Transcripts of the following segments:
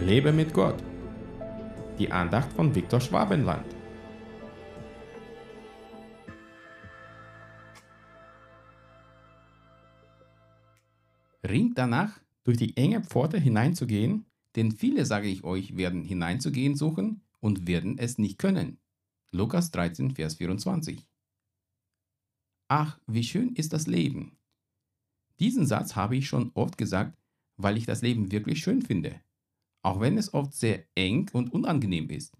Lebe mit Gott. Die Andacht von Viktor Schwabenland. Ringt danach, durch die enge Pforte hineinzugehen, denn viele, sage ich euch, werden hineinzugehen suchen und werden es nicht können. Lukas 13, Vers 24. Ach, wie schön ist das Leben. Diesen Satz habe ich schon oft gesagt, weil ich das Leben wirklich schön finde, auch wenn es oft sehr eng und unangenehm ist.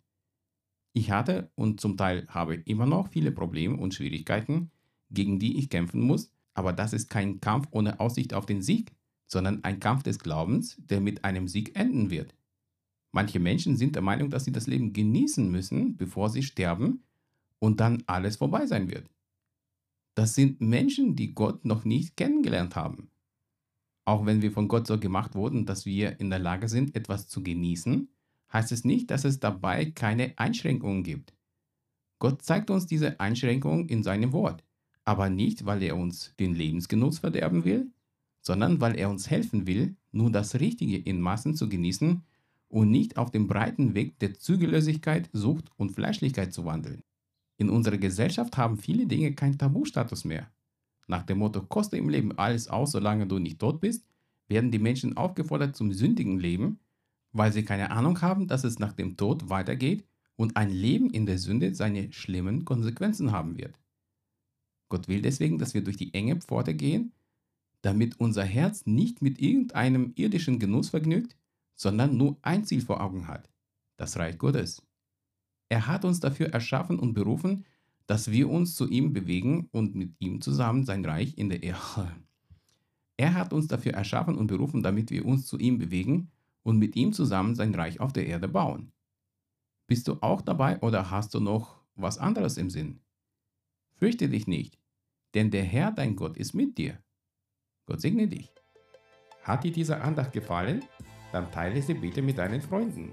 Ich hatte und zum Teil habe immer noch viele Probleme und Schwierigkeiten, gegen die ich kämpfen muss, aber das ist kein Kampf ohne Aussicht auf den Sieg, sondern ein Kampf des Glaubens, der mit einem Sieg enden wird. Manche Menschen sind der Meinung, dass sie das Leben genießen müssen, bevor sie sterben und dann alles vorbei sein wird. Das sind Menschen, die Gott noch nicht kennengelernt haben. Auch wenn wir von Gott so gemacht wurden, dass wir in der Lage sind, etwas zu genießen, heißt es nicht, dass es dabei keine Einschränkungen gibt. Gott zeigt uns diese Einschränkungen in seinem Wort, aber nicht, weil er uns den Lebensgenuss verderben will, sondern weil er uns helfen will, nur das Richtige in Massen zu genießen und nicht auf dem breiten Weg der Zügellosigkeit, Sucht und Fleischlichkeit zu wandeln. In unserer Gesellschaft haben viele Dinge keinen Tabustatus mehr. Nach dem Motto, koste im Leben alles aus, solange du nicht tot bist, werden die Menschen aufgefordert zum sündigen Leben, weil sie keine Ahnung haben, dass es nach dem Tod weitergeht und ein Leben in der Sünde seine schlimmen Konsequenzen haben wird. Gott will deswegen, dass wir durch die enge Pforte gehen, damit unser Herz nicht mit irgendeinem irdischen Genuss vergnügt, sondern nur ein Ziel vor Augen hat, das Reich Gottes. Er hat uns dafür erschaffen und berufen, dass wir uns zu ihm bewegen und mit ihm zusammen sein Reich in der Erde. Er hat uns dafür erschaffen und berufen, damit wir uns zu ihm bewegen und mit ihm zusammen sein Reich auf der Erde bauen. Bist du auch dabei oder hast du noch was anderes im Sinn? Fürchte dich nicht, denn der Herr, dein Gott, ist mit dir. Gott segne dich. Hat dir diese Andacht gefallen? Dann teile sie bitte mit deinen Freunden.